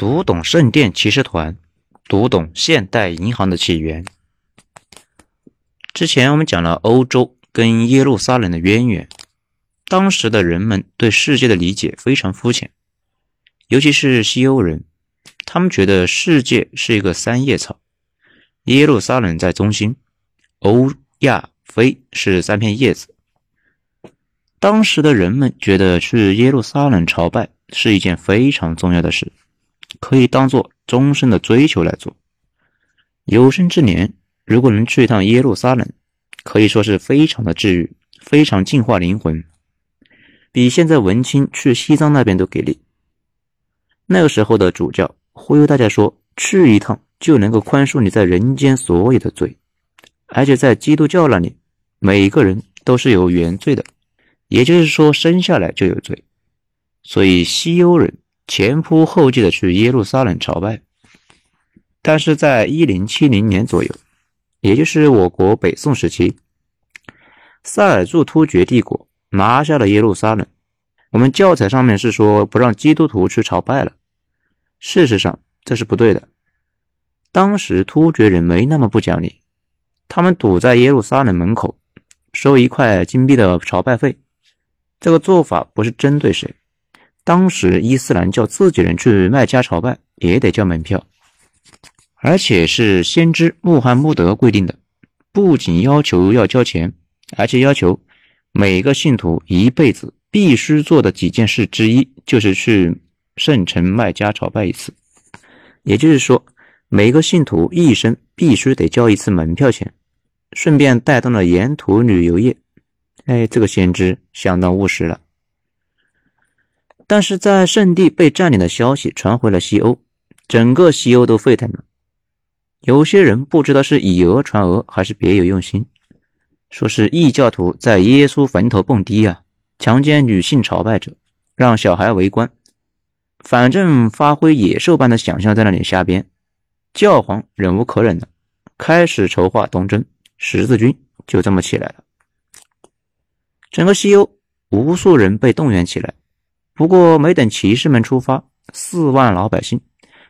读懂圣殿骑士团，读懂现代银行的起源。之前我们讲了欧洲跟耶路撒冷的渊源。当时的人们对世界的理解非常肤浅，尤其是西欧人，他们觉得世界是一个三叶草，耶路撒冷在中心，欧亚非是三片叶子。当时的人们觉得去耶路撒冷朝拜是一件非常重要的事。可以当做终身的追求来做。有生之年，如果能去一趟耶路撒冷，可以说是非常的治愈，非常净化灵魂，比现在文青去西藏那边都给力。那个时候的主教忽悠大家说，去一趟就能够宽恕你在人间所有的罪，而且在基督教那里，每个人都是有原罪的，也就是说生下来就有罪，所以西欧人。前仆后继的去耶路撒冷朝拜，但是在一零七零年左右，也就是我国北宋时期，塞尔柱突厥帝国拿下了耶路撒冷。我们教材上面是说不让基督徒去朝拜了，事实上这是不对的。当时突厥人没那么不讲理，他们堵在耶路撒冷门口，收一块金币的朝拜费。这个做法不是针对谁。当时伊斯兰教自己人去麦加朝拜也得交门票，而且是先知穆罕默德规定的，不仅要求要交钱，而且要求每个信徒一辈子必须做的几件事之一就是去圣城麦加朝拜一次。也就是说，每个信徒一生必须得交一次门票钱，顺便带动了沿途旅游业。哎，这个先知相当务实了。但是在圣地被占领的消息传回了西欧，整个西欧都沸腾了。有些人不知道是以讹传讹还是别有用心，说是异教徒在耶稣坟头蹦迪啊，强奸女性朝拜者，让小孩围观，反正发挥野兽般的想象在那里瞎编。教皇忍无可忍了，开始筹划东征，十字军就这么起来了。整个西欧无数人被动员起来。不过，没等骑士们出发，四万老百姓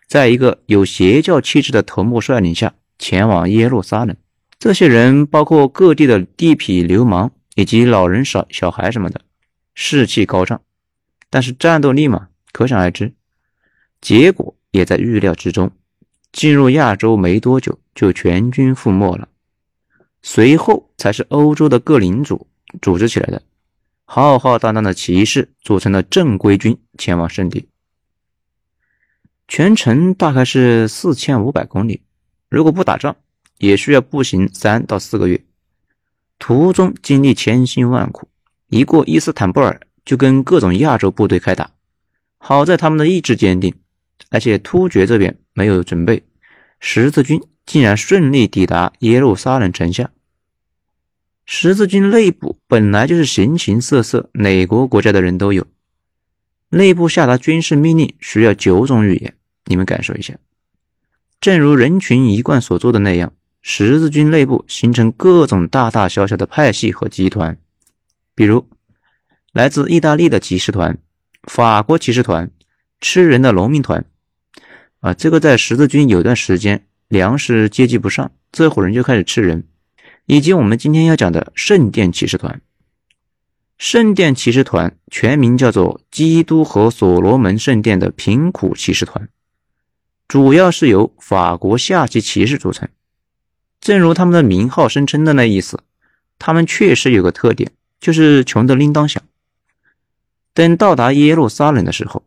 在一个有邪教气质的头目率领下前往耶路撒冷。这些人包括各地的地痞流氓以及老人、少小孩什么的，士气高涨。但是战斗力嘛，可想而知。结果也在预料之中，进入亚洲没多久就全军覆没了。随后才是欧洲的各领主组织起来的。浩浩荡荡的骑士组成了正规军前往圣地，全程大概是四千五百公里，如果不打仗，也需要步行三到四个月。途中经历千辛万苦，一过伊斯坦布尔就跟各种亚洲部队开打。好在他们的意志坚定，而且突厥这边没有准备，十字军竟然顺利抵达耶路撒冷城下。十字军内部本来就是形形色色，哪国国家的人都有。内部下达军事命令需要九种语言，你们感受一下。正如人群一贯所做的那样，十字军内部形成各种大大小小的派系和集团，比如来自意大利的骑士团、法国骑士团、吃人的农民团。啊，这个在十字军有段时间粮食接济不上，这伙人就开始吃人。以及我们今天要讲的圣殿骑士团，圣殿骑士团全名叫做基督和所罗门圣殿的贫苦骑士团，主要是由法国下级骑士组成。正如他们的名号声称的那意思，他们确实有个特点，就是穷得铃铛响。等到达耶路撒冷的时候，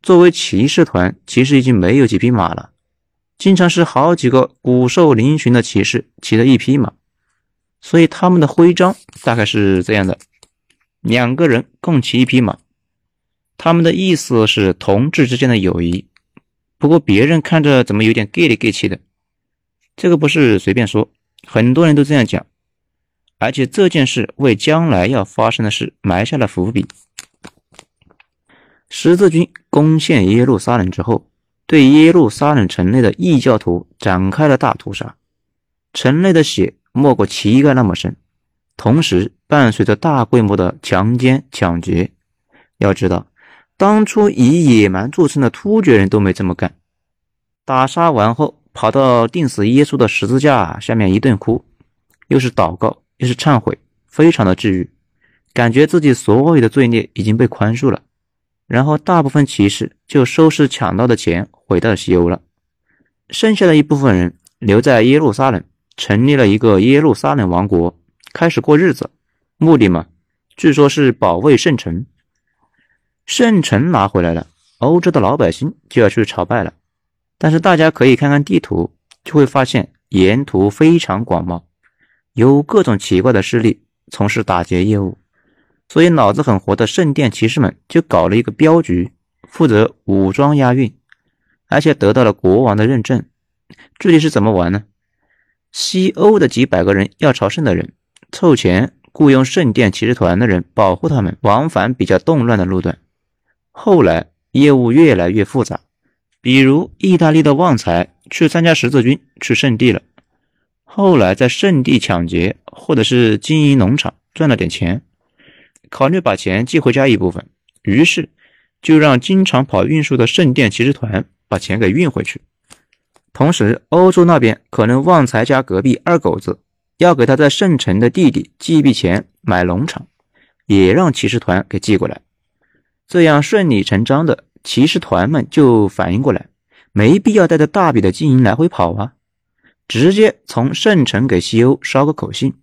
作为骑士团，其实已经没有几匹马了，经常是好几个骨瘦嶙峋的骑士骑着一匹马。所以他们的徽章大概是这样的：两个人共骑一匹马，他们的意思是同志之间的友谊。不过别人看着怎么有点 gay 里 gay 气的？这个不是随便说，很多人都这样讲。而且这件事为将来要发生的事埋下了伏笔。十字军攻陷耶路撒冷之后，对耶路撒冷城内的异教徒展开了大屠杀，城内的血。没过膝盖那么深，同时伴随着大规模的强奸抢劫。要知道，当初以野蛮著称的突厥人都没这么干，打杀完后，跑到钉死耶稣的十字架下面一顿哭，又是祷告又是忏悔，非常的治愈，感觉自己所有的罪孽已经被宽恕了。然后大部分骑士就收拾抢到的钱，回到西欧了。剩下的一部分人留在耶路撒冷，成立了一个耶路撒冷王国，开始过日子。目的嘛，据说是保卫圣城。圣城拿回来了，欧洲的老百姓就要去朝拜了。但是大家可以看看地图，就会发现沿途非常广袤，有各种奇怪的势力从事打劫业务。所以脑子很活的圣殿骑士们就搞了一个镖局，负责武装押运，而且得到了国王的认证。具体是怎么玩呢？西欧的几百个人要朝圣的人，凑钱雇佣圣殿骑士团的人保护他们往返比较动乱的路段。后来业务越来越复杂，比如意大利的旺财去参加十字军去圣地了，后来在圣地抢劫或者是经营农场赚了点钱。考虑把钱寄回家一部分，于是就让经常跑运输的圣殿骑士团把钱给运回去。同时，欧洲那边可能旺财家隔壁二狗子要给他在圣城的弟弟寄一笔钱买农场，也让骑士团给寄过来。这样顺理成章的，骑士团们就反应过来，没必要带着大笔的金银来回跑啊，直接从圣城给西欧捎个口信，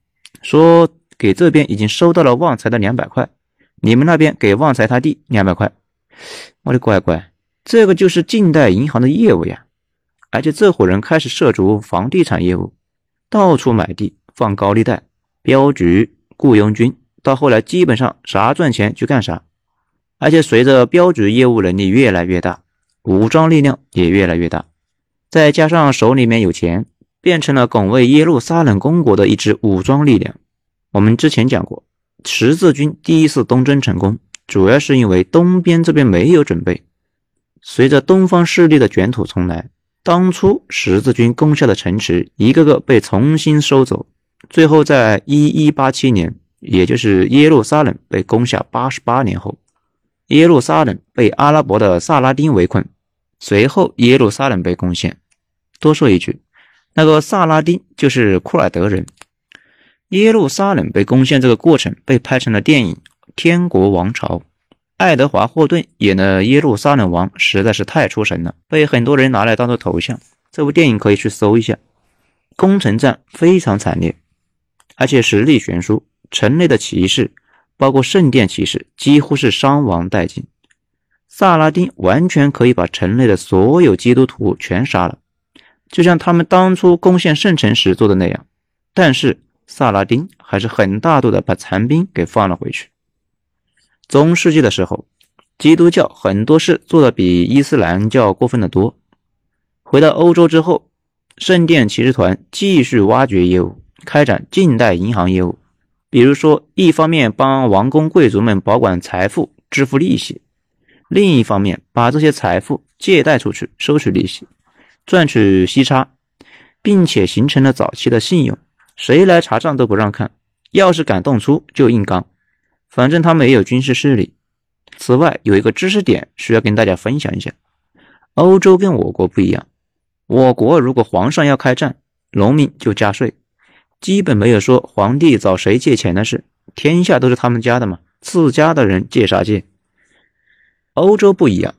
说。给这边已经收到了旺财的两百块，你们那边给旺财他弟两百块。我的乖乖，这个就是近代银行的业务呀！而且这伙人开始涉足房地产业务，到处买地放高利贷，镖局、雇佣军，到后来基本上啥赚钱就干啥。而且随着镖局业务能力越来越大，武装力量也越来越大，再加上手里面有钱，变成了拱卫耶路撒冷公国的一支武装力量。我们之前讲过，十字军第一次东征成功，主要是因为东边这边没有准备。随着东方势力的卷土重来，当初十字军攻下的城池一个个被重新收走，最后在一一八七年，也就是耶路撒冷被攻下八十八年后，耶路撒冷被阿拉伯的萨拉丁围困，随后耶路撒冷被攻陷。多说一句，那个萨拉丁就是库尔德人。耶路撒冷被攻陷这个过程被拍成了电影《天国王朝》，爱德华霍顿演的耶路撒冷王实在是太出神了，被很多人拿来当做头像。这部电影可以去搜一下。攻城战非常惨烈，而且实力悬殊，城内的骑士，包括圣殿骑士，几乎是伤亡殆尽。萨拉丁完全可以把城内的所有基督徒全杀了，就像他们当初攻陷圣城时做的那样。但是。萨拉丁还是很大度的把残兵给放了回去。中世纪的时候，基督教很多事做的比伊斯兰教过分的多。回到欧洲之后，圣殿骑士团继续挖掘业务，开展近代银行业务。比如说，一方面帮王公贵族们保管财富，支付利息；另一方面把这些财富借贷出去，收取利息，赚取息差，并且形成了早期的信用。谁来查账都不让看，要是敢动粗就硬刚。反正他们也有军事势力。此外，有一个知识点需要跟大家分享一下：欧洲跟我国不一样，我国如果皇上要开战，农民就加税，基本没有说皇帝找谁借钱的事，天下都是他们家的嘛，自家的人借啥借？欧洲不一样，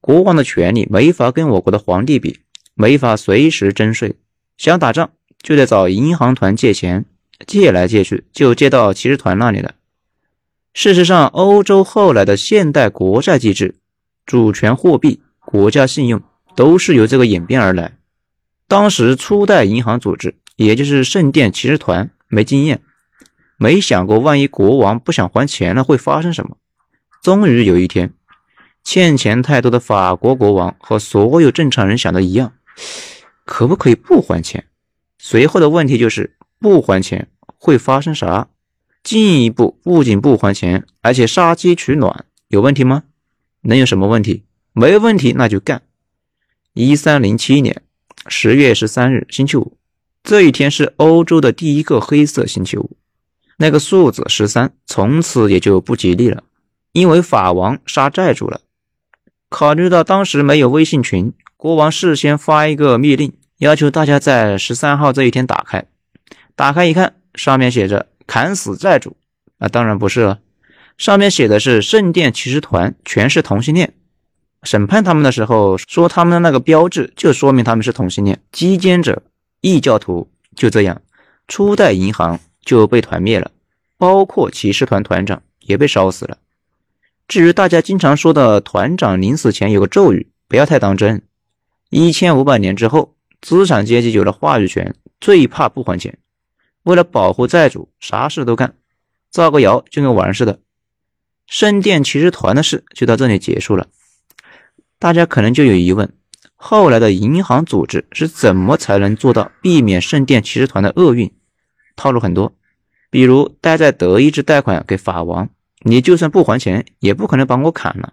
国王的权力没法跟我国的皇帝比，没法随时征税，想打仗。就得找银行团借钱，借来借去就借到骑士团那里了。事实上，欧洲后来的现代国债机制、主权货币、国家信用都是由这个演变而来。当时初代银行组织，也就是圣殿骑士团，没经验，没想过万一国王不想还钱了会发生什么。终于有一天，欠钱太多的法国国王和所有正常人想的一样，可不可以不还钱？随后的问题就是不还钱会发生啥？进一步不仅不还钱，而且杀鸡取卵，有问题吗？能有什么问题？没问题，那就干。一三零七年十月十三日，星期五，这一天是欧洲的第一个黑色星期五。那个数字十三从此也就不吉利了，因为法王杀债主了。考虑到当时没有微信群，国王事先发一个密令，要求大家在十三号这一天打开。打开一看，上面写着“砍死债主”，啊，当然不是了，上面写的是圣殿骑士团全是同性恋。审判他们的时候说，他们的那个标志就说明他们是同性恋。击奸者异教徒就这样，初代银行就被团灭了，包括骑士团团长也被烧死了。至于大家经常说的团长临死前有个咒语，不要太当真。一千五百年之后，资产阶级有了话语权，最怕不还钱。为了保护债主，啥事都干，造个谣就跟玩似的。圣殿骑士团的事就到这里结束了。大家可能就有疑问：后来的银行组织是怎么才能做到避免圣殿骑士团的厄运？套路很多，比如待在德意志贷款给法王。你就算不还钱，也不可能把我砍了。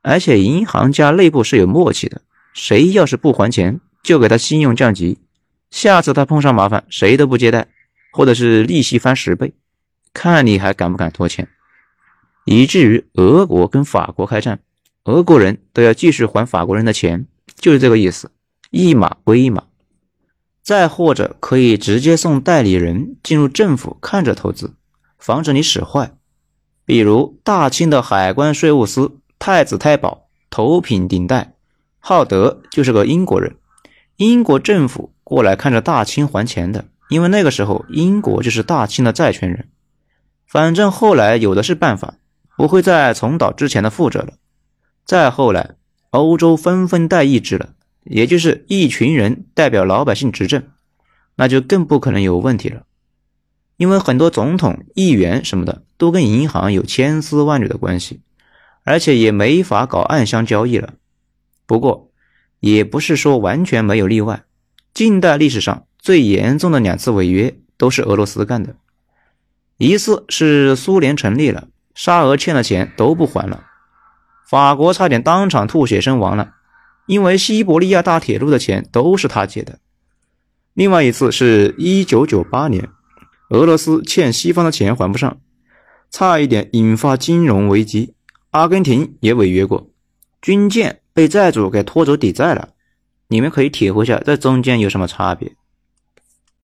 而且银行家内部是有默契的，谁要是不还钱，就给他信用降级，下次他碰上麻烦，谁都不接待，或者是利息翻十倍，看你还敢不敢拖欠。以至于俄国跟法国开战，俄国人都要继续还法国人的钱，就是这个意思，一码归一码。再或者可以直接送代理人进入政府看着投资，防止你使坏。比如大清的海关税务司太子太保头品顶戴浩德就是个英国人，英国政府过来看着大清还钱的，因为那个时候英国就是大清的债权人。反正后来有的是办法，不会再重蹈之前的覆辙了。再后来，欧洲纷纷代议制了，也就是一群人代表老百姓执政，那就更不可能有问题了。因为很多总统、议员什么的都跟银行有千丝万缕的关系，而且也没法搞暗箱交易了。不过，也不是说完全没有例外。近代历史上最严重的两次违约都是俄罗斯干的，一次是苏联成立了，沙俄欠的钱都不还了，法国差点当场吐血身亡了，因为西伯利亚大铁路的钱都是他借的。另外一次是一九九八年。俄罗斯欠西方的钱还不上，差一点引发金融危机。阿根廷也违约过，军舰被债主给拖走抵债了。你们可以体会一下这中间有什么差别。